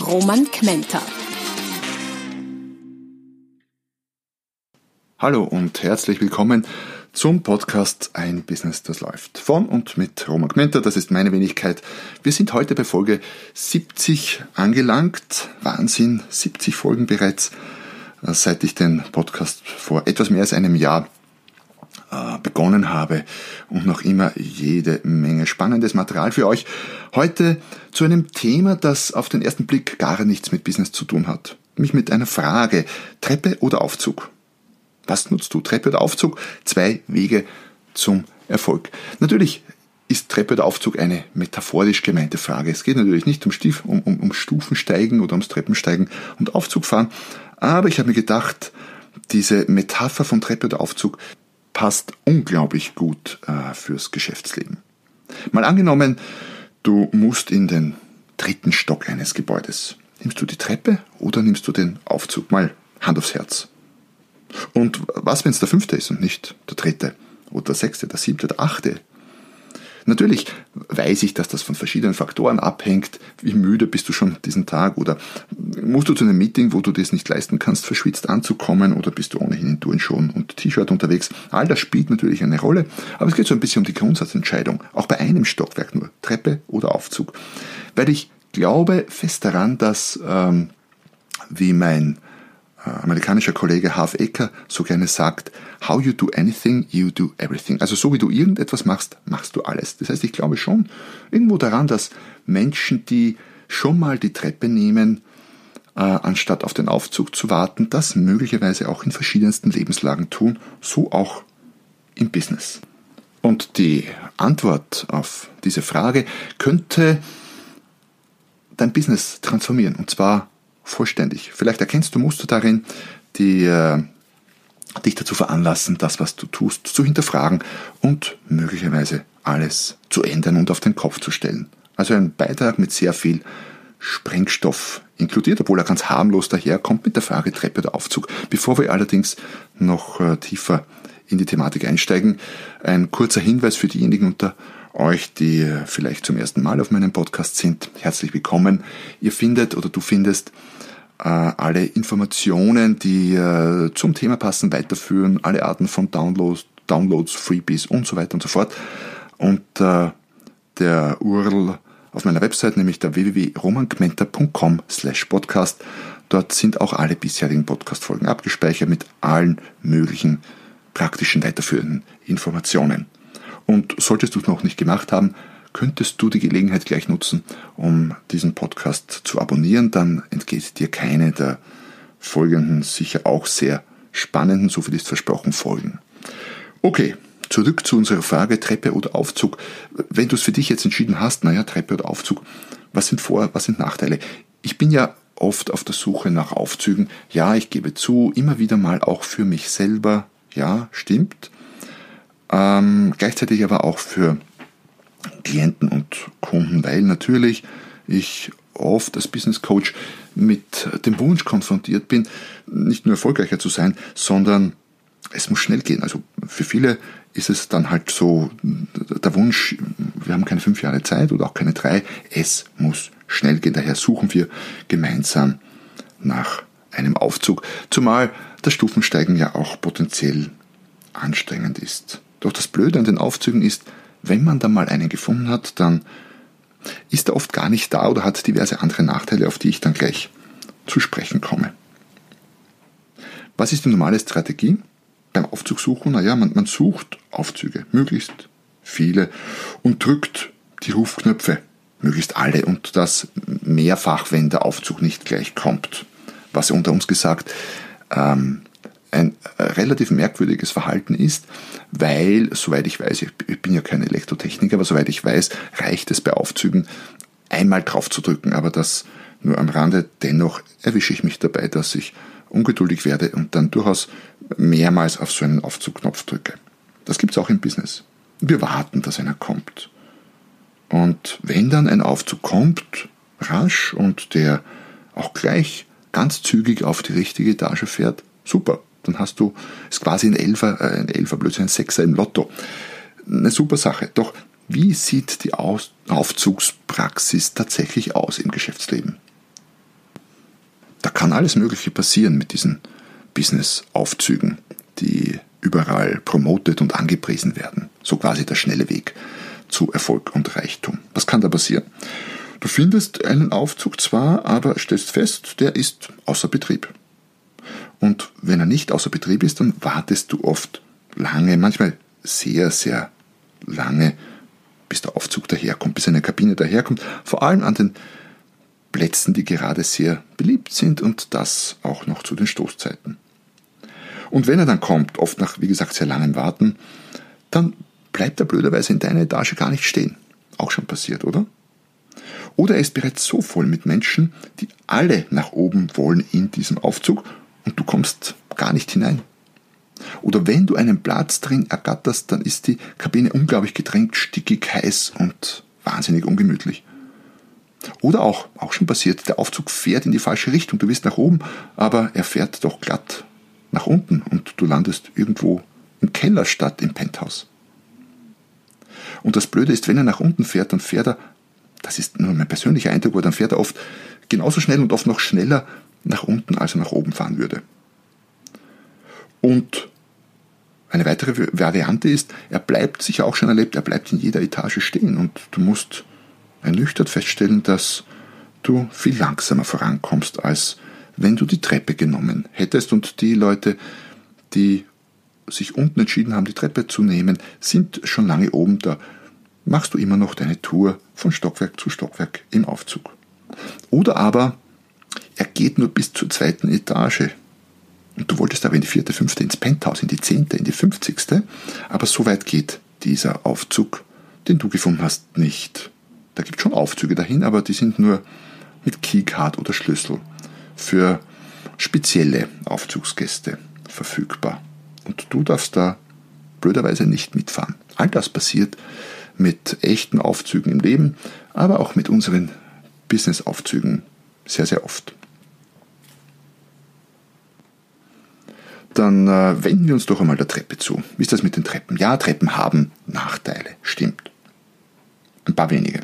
Roman Kmenter. Hallo und herzlich willkommen zum Podcast Ein Business, das läuft. Von und mit Roman Gmenter, das ist meine Wenigkeit. Wir sind heute bei Folge 70 angelangt. Wahnsinn, 70 Folgen bereits, äh, seit ich den Podcast vor etwas mehr als einem Jahr begonnen habe und noch immer jede Menge spannendes Material für euch. Heute zu einem Thema, das auf den ersten Blick gar nichts mit Business zu tun hat. Mich mit einer Frage, Treppe oder Aufzug? Was nutzt du? Treppe oder Aufzug? Zwei Wege zum Erfolg. Natürlich ist Treppe oder Aufzug eine metaphorisch gemeinte Frage. Es geht natürlich nicht um, Stief, um, um, um Stufensteigen oder ums Treppensteigen und Aufzug fahren. Aber ich habe mir gedacht, diese Metapher von Treppe oder Aufzug passt unglaublich gut äh, fürs Geschäftsleben. Mal angenommen, du musst in den dritten Stock eines Gebäudes. Nimmst du die Treppe oder nimmst du den Aufzug? Mal Hand aufs Herz. Und was, wenn es der fünfte ist und nicht der dritte oder der sechste, der siebte, der achte? Natürlich weiß ich, dass das von verschiedenen Faktoren abhängt. Wie müde bist du schon diesen Tag oder musst du zu einem Meeting, wo du das nicht leisten kannst, verschwitzt anzukommen oder bist du ohnehin in Turnschuhen und T-Shirt unterwegs? All das spielt natürlich eine Rolle, aber es geht so ein bisschen um die Grundsatzentscheidung. Auch bei einem Stockwerk nur, Treppe oder Aufzug. Weil ich glaube fest daran, dass, ähm, wie mein amerikanischer Kollege Half Ecker so gerne sagt, how you do anything, you do everything. Also so wie du irgendetwas machst, machst du alles. Das heißt, ich glaube schon irgendwo daran, dass Menschen, die schon mal die Treppe nehmen, äh, anstatt auf den Aufzug zu warten, das möglicherweise auch in verschiedensten Lebenslagen tun, so auch im Business. Und die Antwort auf diese Frage könnte dein Business transformieren, und zwar vollständig. Vielleicht erkennst du Muster darin, die äh, dich dazu veranlassen, das, was du tust, zu hinterfragen und möglicherweise alles zu ändern und auf den Kopf zu stellen. Also ein Beitrag mit sehr viel Sprengstoff inkludiert, obwohl er ganz harmlos daherkommt mit der Frage Treppe oder Aufzug. Bevor wir allerdings noch äh, tiefer in die Thematik einsteigen, ein kurzer Hinweis für diejenigen unter euch, die äh, vielleicht zum ersten Mal auf meinem Podcast sind. Herzlich willkommen. Ihr findet oder du findest alle Informationen, die äh, zum Thema passen, weiterführen, alle Arten von Downloads, Downloads, Freebies und so weiter und so fort. Und äh, der URL auf meiner Website, nämlich der www.romangmenta.com slash podcast. Dort sind auch alle bisherigen Podcast-Folgen abgespeichert mit allen möglichen praktischen weiterführenden Informationen. Und solltest du es noch nicht gemacht haben, könntest du die Gelegenheit gleich nutzen, um diesen Podcast zu abonnieren. Dann entgeht dir keine der folgenden, sicher auch sehr spannenden, so viel ist versprochen, Folgen. Okay, zurück zu unserer Frage Treppe oder Aufzug. Wenn du es für dich jetzt entschieden hast, naja, Treppe oder Aufzug, was sind Vor-, was sind Nachteile? Ich bin ja oft auf der Suche nach Aufzügen. Ja, ich gebe zu, immer wieder mal auch für mich selber. Ja, stimmt. Ähm, gleichzeitig aber auch für Klienten und Kunden, weil natürlich ich oft als Business Coach mit dem Wunsch konfrontiert bin, nicht nur erfolgreicher zu sein, sondern es muss schnell gehen. Also für viele ist es dann halt so der Wunsch, wir haben keine fünf Jahre Zeit oder auch keine drei, es muss schnell gehen. Daher suchen wir gemeinsam nach einem Aufzug, zumal das Stufensteigen ja auch potenziell anstrengend ist. Doch das Blöde an den Aufzügen ist, wenn man dann mal einen gefunden hat, dann ist er oft gar nicht da oder hat diverse andere Nachteile, auf die ich dann gleich zu sprechen komme. Was ist die normale Strategie beim Aufzug suchen? Naja, man, man sucht Aufzüge, möglichst viele, und drückt die Rufknöpfe, möglichst alle, und das mehrfach, wenn der Aufzug nicht gleich kommt. Was unter uns gesagt ähm, ein relativ merkwürdiges Verhalten ist, weil, soweit ich weiß, ich bin ja kein Elektrotechniker, aber soweit ich weiß, reicht es bei Aufzügen einmal drauf zu drücken, aber das nur am Rande. Dennoch erwische ich mich dabei, dass ich ungeduldig werde und dann durchaus mehrmals auf so einen Aufzugknopf drücke. Das gibt es auch im Business. Wir warten, dass einer kommt. Und wenn dann ein Aufzug kommt, rasch und der auch gleich ganz zügig auf die richtige Etage fährt, super. Dann hast du, ist quasi ein Elfer, äh, ein Elfer, Blödsinn, ein Sechser im Lotto. Eine super Sache. Doch wie sieht die Aufzugspraxis tatsächlich aus im Geschäftsleben? Da kann alles Mögliche passieren mit diesen Business-Aufzügen, die überall promotet und angepriesen werden. So quasi der schnelle Weg zu Erfolg und Reichtum. Was kann da passieren? Du findest einen Aufzug zwar, aber stellst fest, der ist außer Betrieb. Und wenn er nicht außer Betrieb ist, dann wartest du oft lange, manchmal sehr, sehr lange, bis der Aufzug daherkommt, bis eine Kabine daherkommt. Vor allem an den Plätzen, die gerade sehr beliebt sind und das auch noch zu den Stoßzeiten. Und wenn er dann kommt, oft nach, wie gesagt, sehr langem Warten, dann bleibt er blöderweise in deiner Etage gar nicht stehen. Auch schon passiert, oder? Oder er ist bereits so voll mit Menschen, die alle nach oben wollen in diesem Aufzug und du kommst gar nicht hinein. Oder wenn du einen Platz drin ergatterst, dann ist die Kabine unglaublich gedrängt, stickig, heiß und wahnsinnig ungemütlich. Oder auch, auch schon passiert, der Aufzug fährt in die falsche Richtung, du willst nach oben, aber er fährt doch glatt nach unten und du landest irgendwo im Keller statt im Penthouse. Und das Blöde ist, wenn er nach unten fährt, dann fährt er, das ist nur mein persönlicher Eindruck, aber dann fährt er oft genauso schnell und oft noch schneller nach unten, als er nach oben fahren würde. Und eine weitere Variante ist, er bleibt, sicher auch schon erlebt, er bleibt in jeder Etage stehen und du musst ernüchtert feststellen, dass du viel langsamer vorankommst, als wenn du die Treppe genommen hättest und die Leute, die sich unten entschieden haben, die Treppe zu nehmen, sind schon lange oben, da machst du immer noch deine Tour von Stockwerk zu Stockwerk im Aufzug. Oder aber er geht nur bis zur zweiten Etage. Und du wolltest aber in die vierte, fünfte, ins Penthouse, in die zehnte, in die fünfzigste. Aber so weit geht dieser Aufzug, den du gefunden hast, nicht. Da gibt es schon Aufzüge dahin, aber die sind nur mit Keycard oder Schlüssel für spezielle Aufzugsgäste verfügbar. Und du darfst da blöderweise nicht mitfahren. All das passiert mit echten Aufzügen im Leben, aber auch mit unseren Business-Aufzügen sehr, sehr oft. Dann äh, wenden wir uns doch einmal der Treppe zu. Wie ist das mit den Treppen? Ja, Treppen haben Nachteile, stimmt. Ein paar wenige.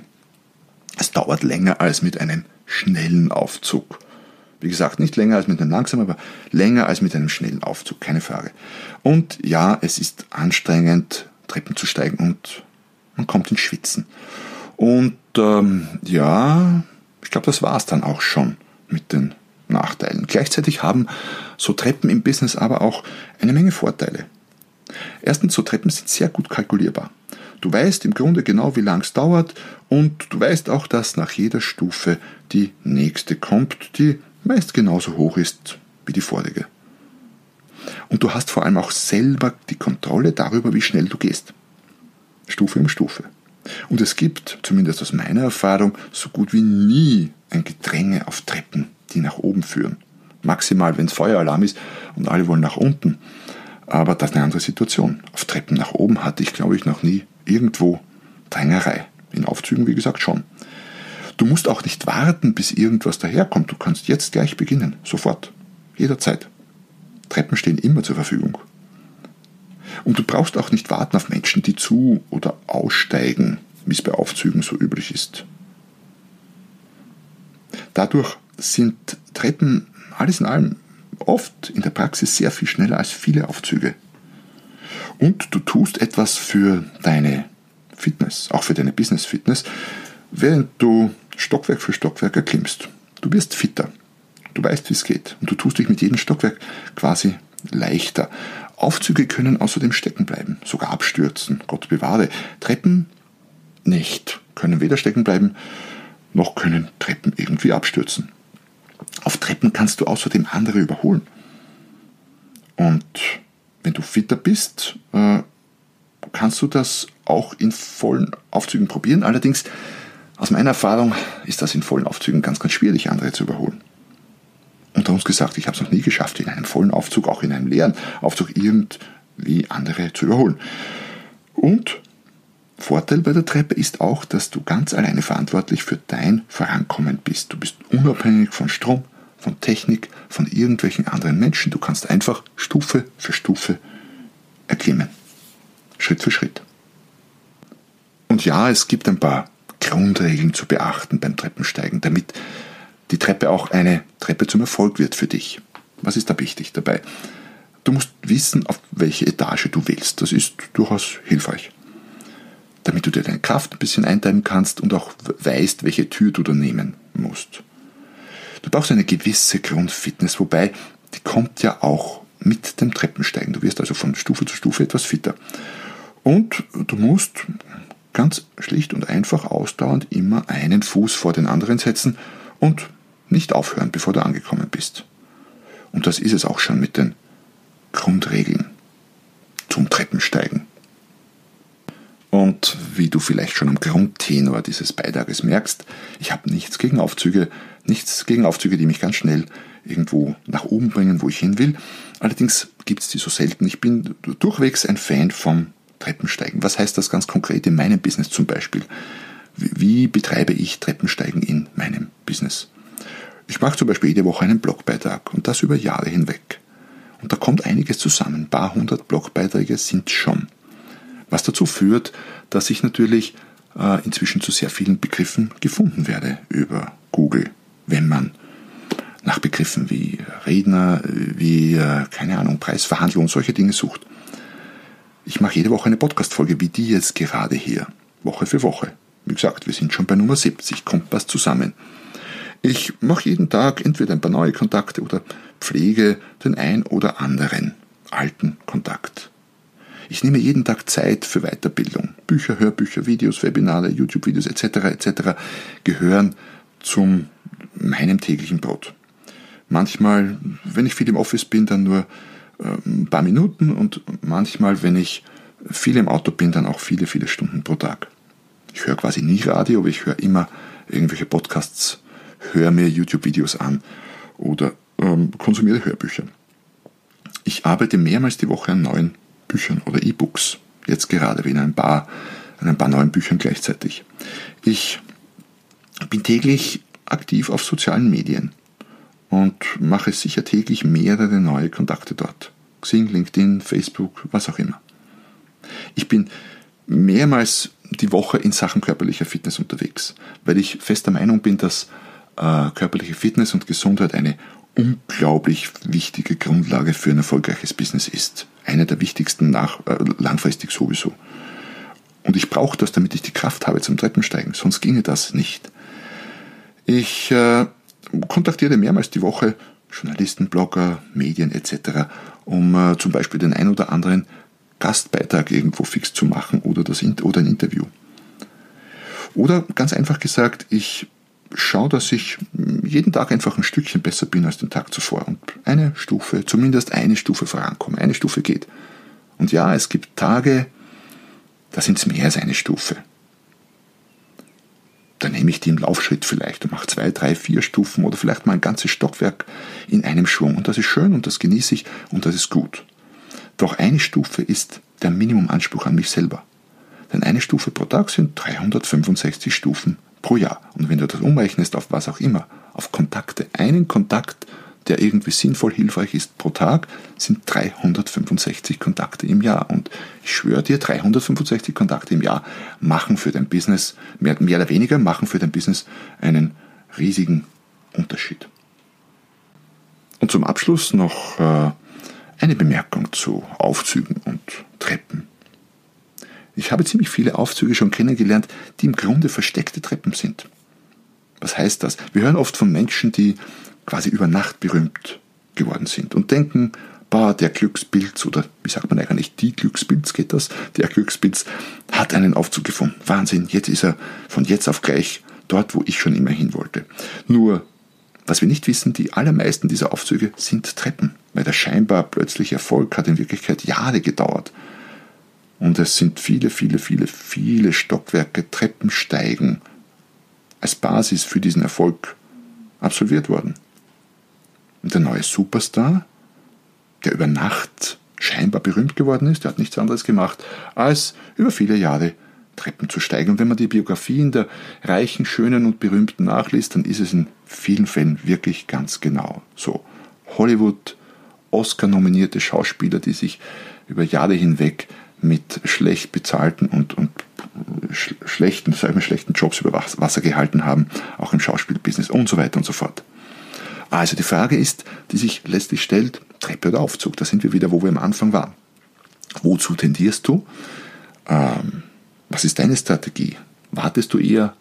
Es dauert länger als mit einem schnellen Aufzug. Wie gesagt, nicht länger als mit einem langsamen, aber länger als mit einem schnellen Aufzug, keine Frage. Und ja, es ist anstrengend, Treppen zu steigen und man kommt ins Schwitzen. Und ähm, ja, ich glaube, das war es dann auch schon mit den Nachteilen. Gleichzeitig haben so Treppen im Business aber auch eine Menge Vorteile. Erstens, so Treppen sind sehr gut kalkulierbar. Du weißt im Grunde genau, wie lang es dauert und du weißt auch, dass nach jeder Stufe die nächste kommt, die meist genauso hoch ist wie die vorige. Und du hast vor allem auch selber die Kontrolle darüber, wie schnell du gehst. Stufe um Stufe. Und es gibt, zumindest aus meiner Erfahrung, so gut wie nie ein Gedränge auf Treppen die nach oben führen. Maximal, wenn es Feueralarm ist und alle wollen nach unten. Aber das ist eine andere Situation. Auf Treppen nach oben hatte ich, glaube ich, noch nie irgendwo Drängerei. In Aufzügen, wie gesagt, schon. Du musst auch nicht warten, bis irgendwas daherkommt. Du kannst jetzt gleich beginnen. Sofort. Jederzeit. Treppen stehen immer zur Verfügung. Und du brauchst auch nicht warten auf Menschen, die zu oder aussteigen, wie es bei Aufzügen so üblich ist. Dadurch sind Treppen alles in allem oft in der Praxis sehr viel schneller als viele Aufzüge. Und du tust etwas für deine Fitness, auch für deine Business-Fitness, während du Stockwerk für Stockwerk erklimmst. Du wirst fitter. Du weißt, wie es geht. Und du tust dich mit jedem Stockwerk quasi leichter. Aufzüge können außerdem stecken bleiben, sogar abstürzen. Gott bewahre. Treppen nicht. Können weder stecken bleiben, noch können Treppen irgendwie abstürzen. Auf Treppen kannst du außerdem andere überholen. Und wenn du fitter bist, äh, kannst du das auch in vollen Aufzügen probieren. Allerdings Aus meiner Erfahrung ist das in vollen Aufzügen ganz, ganz schwierig, andere zu überholen. Unter uns gesagt, ich habe es noch nie geschafft, in einem vollen Aufzug, auch in einem leeren Aufzug, irgendwie andere zu überholen. Und Vorteil bei der Treppe ist auch, dass du ganz alleine verantwortlich für dein Vorankommen bist. Du bist unabhängig von Strom, von Technik, von irgendwelchen anderen Menschen. Du kannst einfach Stufe für Stufe erklimmen. Schritt für Schritt. Und ja, es gibt ein paar Grundregeln zu beachten beim Treppensteigen, damit die Treppe auch eine Treppe zum Erfolg wird für dich. Was ist da wichtig dabei? Du musst wissen, auf welche Etage du willst. Das ist durchaus hilfreich. Damit du dir deine Kraft ein bisschen einteilen kannst und auch weißt, welche Tür du da nehmen musst. Du brauchst eine gewisse Grundfitness, wobei die kommt ja auch mit dem Treppensteigen. Du wirst also von Stufe zu Stufe etwas fitter. Und du musst ganz schlicht und einfach ausdauernd immer einen Fuß vor den anderen setzen und nicht aufhören, bevor du angekommen bist. Und das ist es auch schon mit den Grundregeln zum Treppensteigen. Und wie du vielleicht schon am Grundtenor dieses Beitrages merkst, ich habe nichts gegen Aufzüge, nichts gegen Aufzüge, die mich ganz schnell irgendwo nach oben bringen, wo ich hin will. Allerdings gibt es die so selten. Ich bin durchwegs ein Fan vom Treppensteigen. Was heißt das ganz konkret in meinem Business zum Beispiel? Wie betreibe ich Treppensteigen in meinem Business? Ich mache zum Beispiel jede Woche einen Blogbeitrag und das über Jahre hinweg. Und da kommt einiges zusammen. Ein paar hundert Blogbeiträge sind schon. Was dazu führt, dass ich natürlich äh, inzwischen zu sehr vielen Begriffen gefunden werde über Google, wenn man nach Begriffen wie Redner, wie, äh, keine Ahnung, Preisverhandlung solche Dinge sucht. Ich mache jede Woche eine Podcast-Folge wie die jetzt gerade hier, Woche für Woche. Wie gesagt, wir sind schon bei Nummer 70, kommt was zusammen. Ich mache jeden Tag entweder ein paar neue Kontakte oder pflege den ein oder anderen alten Kontakt. Ich nehme jeden Tag Zeit für Weiterbildung. Bücher, Hörbücher, Videos, Webinare, YouTube-Videos etc. etc. gehören zum meinem täglichen Brot. Manchmal, wenn ich viel im Office bin, dann nur äh, ein paar Minuten und manchmal, wenn ich viel im Auto bin, dann auch viele, viele Stunden pro Tag. Ich höre quasi nie Radio, aber ich höre immer irgendwelche Podcasts, höre mir YouTube-Videos an oder ähm, konsumiere Hörbücher. Ich arbeite mehrmals die Woche an neuen Büchern oder E-Books. Jetzt gerade wie in ein paar, an ein paar neuen Büchern gleichzeitig. Ich bin täglich aktiv auf sozialen Medien und mache sicher täglich mehrere neue Kontakte dort. Xing, LinkedIn, Facebook, was auch immer. Ich bin mehrmals die Woche in Sachen körperlicher Fitness unterwegs, weil ich fester Meinung bin, dass äh, körperliche Fitness und Gesundheit eine unglaublich wichtige Grundlage für ein erfolgreiches Business ist. Eine der wichtigsten nach, äh, langfristig sowieso. Und ich brauche das, damit ich die Kraft habe zum Treppensteigen, sonst ginge das nicht. Ich äh, kontaktiere mehrmals die Woche Journalisten, Blogger, Medien etc., um äh, zum Beispiel den ein oder anderen Gastbeitrag irgendwo fix zu machen oder, das, oder ein Interview. Oder ganz einfach gesagt, ich schaue, dass ich jeden Tag einfach ein Stückchen besser bin als den Tag zuvor und eine Stufe, zumindest eine Stufe vorankomme. Eine Stufe geht. Und ja, es gibt Tage, da sind es mehr als eine Stufe. Da nehme ich die im Laufschritt vielleicht und mache zwei, drei, vier Stufen oder vielleicht mal ein ganzes Stockwerk in einem Schwung. Und das ist schön und das genieße ich und das ist gut. Doch eine Stufe ist der Minimumanspruch an mich selber. Denn eine Stufe pro Tag sind 365 Stufen pro Jahr. Und wenn du das umrechnest auf was auch immer, auf Kontakte, einen Kontakt, der irgendwie sinnvoll hilfreich ist pro Tag, sind 365 Kontakte im Jahr. Und ich schwöre dir, 365 Kontakte im Jahr machen für dein Business, mehr, mehr oder weniger, machen für dein Business einen riesigen Unterschied. Und zum Abschluss noch äh, eine Bemerkung zu Aufzügen und Treppen. Ich habe ziemlich viele Aufzüge schon kennengelernt, die im Grunde versteckte Treppen sind. Was heißt das? Wir hören oft von Menschen, die quasi über Nacht berühmt geworden sind und denken, bah, der Glückspilz oder wie sagt man eigentlich, die Glückspilz geht das? Der Glückspilz hat einen Aufzug gefunden. Wahnsinn, jetzt ist er von jetzt auf gleich dort, wo ich schon immer hin wollte. Nur, was wir nicht wissen, die allermeisten dieser Aufzüge sind Treppen, weil der scheinbar plötzliche Erfolg hat in Wirklichkeit Jahre gedauert. Und es sind viele, viele, viele, viele Stockwerke, Treppensteigen als Basis für diesen Erfolg absolviert worden. Und der neue Superstar, der über Nacht scheinbar berühmt geworden ist, der hat nichts anderes gemacht, als über viele Jahre Treppen zu steigen. Und wenn man die Biografien der reichen, schönen und berühmten nachliest, dann ist es in vielen Fällen wirklich ganz genau so. Hollywood, Oscar-nominierte Schauspieler, die sich über Jahre hinweg mit schlecht bezahlten und, und sch schlechten, sag ich mal, schlechten Jobs über Wasser gehalten haben, auch im Schauspielbusiness und so weiter und so fort. Also die Frage ist, die sich letztlich stellt, Treppe oder Aufzug, da sind wir wieder, wo wir am Anfang waren. Wozu tendierst du? Ähm, was ist deine Strategie? Wartest du eher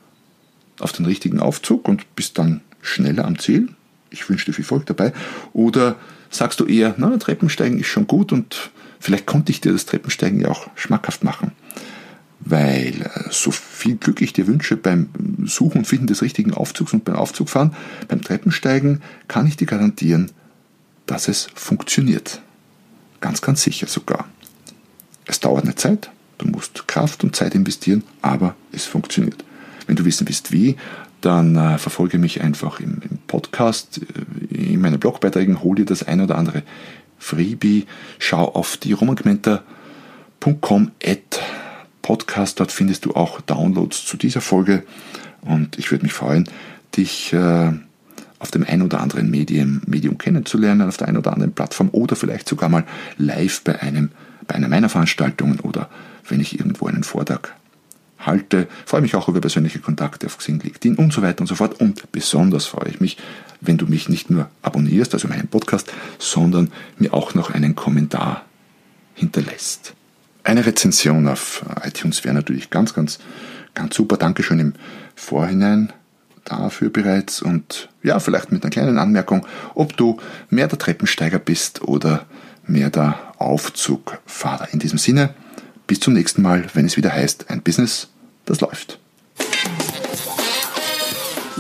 auf den richtigen Aufzug und bist dann schneller am Ziel? Ich wünsche dir viel Erfolg dabei. Oder sagst du eher, na, Treppensteigen ist schon gut und vielleicht konnte ich dir das Treppensteigen ja auch schmackhaft machen. Weil äh, so viel Glück ich dir wünsche beim Suchen und Finden des richtigen Aufzugs und beim Aufzugfahren, beim Treppensteigen kann ich dir garantieren, dass es funktioniert. Ganz, ganz sicher sogar. Es dauert eine Zeit, du musst Kraft und Zeit investieren, aber es funktioniert. Wenn du wissen willst, wie, dann äh, verfolge mich einfach im, im Podcast, äh, in meinen Blogbeiträgen, hol dir das ein oder andere Freebie, schau auf die romangmenta.com Podcast, dort findest du auch Downloads zu dieser Folge und ich würde mich freuen, dich äh, auf dem ein oder anderen Medium, Medium kennenzulernen, auf der einen oder anderen Plattform oder vielleicht sogar mal live bei einem bei einer meiner Veranstaltungen oder wenn ich irgendwo einen Vortrag halte. Freue mich auch über persönliche Kontakte auf Xing, LinkedIn und so weiter und so fort. Und besonders freue ich mich, wenn du mich nicht nur abonnierst, also meinen Podcast, sondern mir auch noch einen Kommentar hinterlässt. Eine Rezension auf iTunes wäre natürlich ganz, ganz, ganz super. Dankeschön im Vorhinein dafür bereits und ja, vielleicht mit einer kleinen Anmerkung, ob du mehr der Treppensteiger bist oder mehr der Aufzugfahrer. In diesem Sinne, bis zum nächsten Mal, wenn es wieder heißt, ein Business, das läuft.